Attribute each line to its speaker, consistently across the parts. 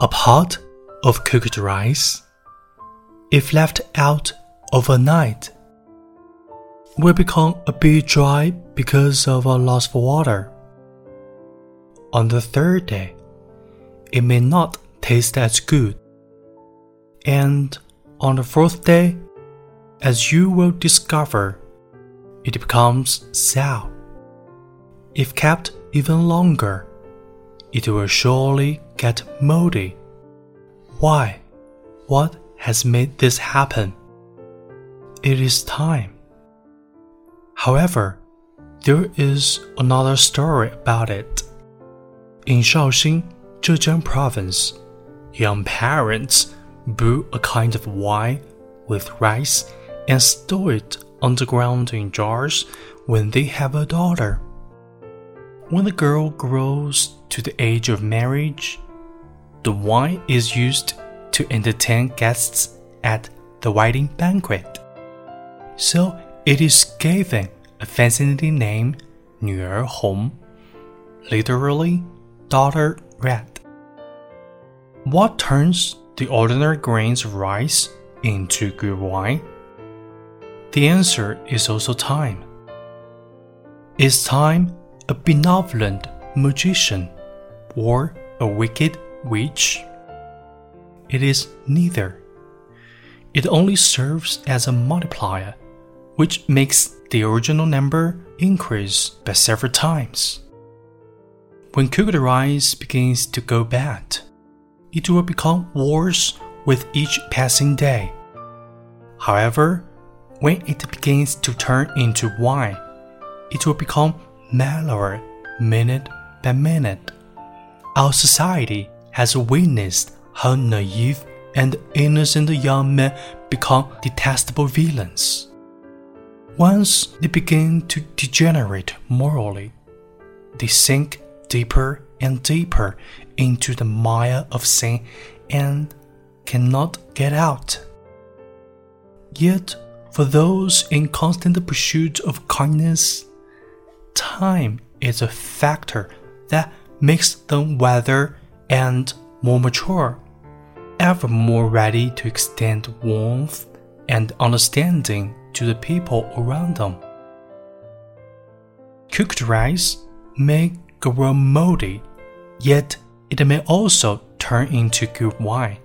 Speaker 1: A pot of cooked rice, if left out overnight, will become a bit dry because of a loss of water. On the third day, it may not taste as good. And on the fourth day, as you will discover, it becomes sour. If kept even longer, it will surely get moldy. Why? What has made this happen? It is time. However, there is another story about it. In Shaoxing, Zhejiang province, young parents brew a kind of wine with rice and store it underground in jars when they have a daughter. When the girl grows to the age of marriage, the wine is used to entertain guests at the wedding banquet. So it is given a fascinating name, 女儿红, literally daughter red. What turns the ordinary grains of rice into good wine? The answer is also time. Is time a benevolent magician or a wicked witch? It is neither. It only serves as a multiplier, which makes the original number increase by several times. When cooked rice begins to go bad, it will become worse with each passing day. However, when it begins to turn into wine, it will become mellower minute by minute. Our society has witnessed how naive and innocent young men become detestable villains. Once they begin to degenerate morally, they sink deeper and deeper into the mire of sin and cannot get out. Yet, for those in constant pursuit of kindness, time is a factor that makes them wiser and more mature, ever more ready to extend warmth and understanding to the people around them. Cooked rice may grow moldy, yet it may also turn into good wine.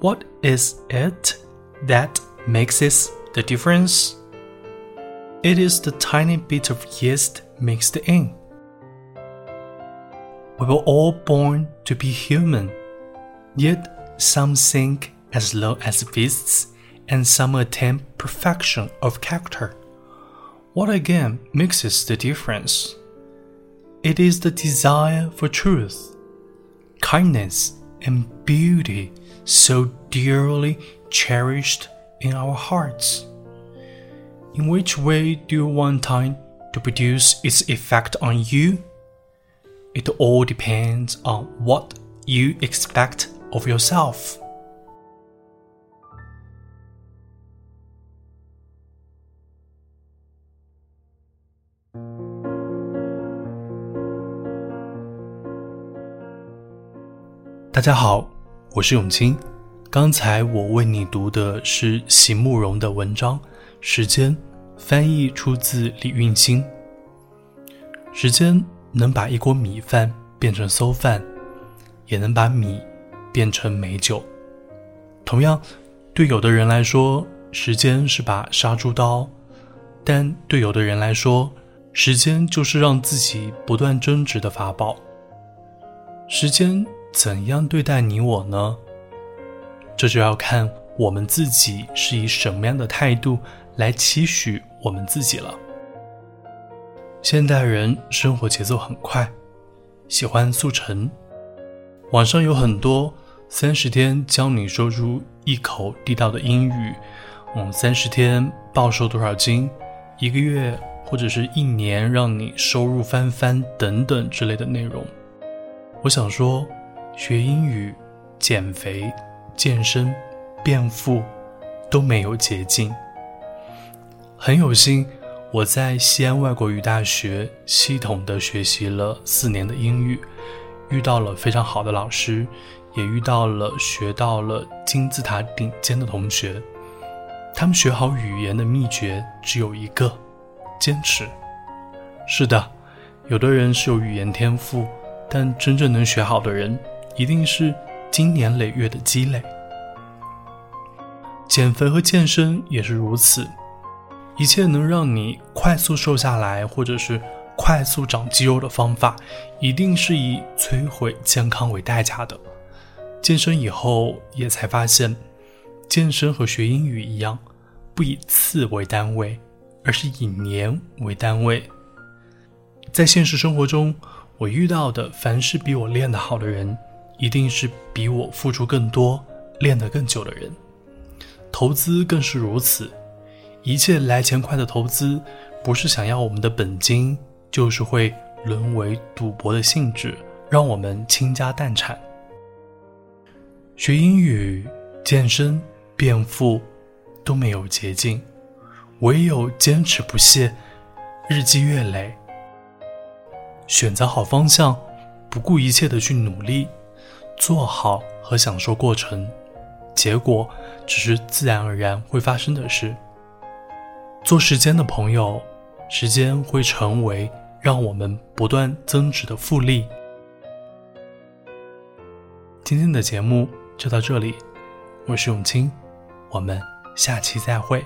Speaker 1: What is it that makes it the difference? It is the tiny bit of yeast mixed in. We were all born to be human, yet some sink as low as beasts and some attain perfection of character. What again makes the difference? It is the desire for truth, kindness, and beauty so dearly cherished in our hearts. In which way do you want time to produce its effect on you? It all depends on what you expect of yourself. 大家好，我是永清。刚才我为你读的是席慕蓉的文章《时间》，翻译出自李运清。时间能把一锅米饭变成馊饭，也能把米变成美酒。同样，对有的人来说，时间是把杀猪刀；但对有的人来说，时间就是让自己不断增值的法宝。时间。怎样对待你我呢？这就要看我们自己是以什么样的态度来期许我们自己了。现代人生活节奏很快，喜欢速成。网上有很多三十天教你说出一口地道的英语，嗯，三十天暴瘦多少斤，一个月或者是一年让你收入翻番等等之类的内容。我想说。学英语、减肥、健身、变富，都没有捷径。很有幸，我在西安外国语大学系统的学习了四年的英语，遇到了非常好的老师，也遇到了学到了金字塔顶尖的同学。他们学好语言的秘诀只有一个：坚持。是的，有的人是有语言天赋，但真正能学好的人，一定是经年累月的积累。减肥和健身也是如此，一切能让你快速瘦下来，或者是快速长肌肉的方法，一定是以摧毁健康为代价的。健身以后也才发现，健身和学英语一样，不以次为单位，而是以年为单位。在现实生活中，我遇到的凡是比我练得好的人，一定是比我付出更多、练得更久的人。投资更是如此，一切来钱快的投资，不是想要我们的本金，就是会沦为赌博的性质，让我们倾家荡产。学英语、健身、变富都没有捷径，唯有坚持不懈，日积月累。选择好方向，不顾一切的去努力，做好和享受过程，结果只是自然而然会发生的事。做时间的朋友，时间会成为让我们不断增值的复利。今天的节目就到这里，我是永清，我们下期再会。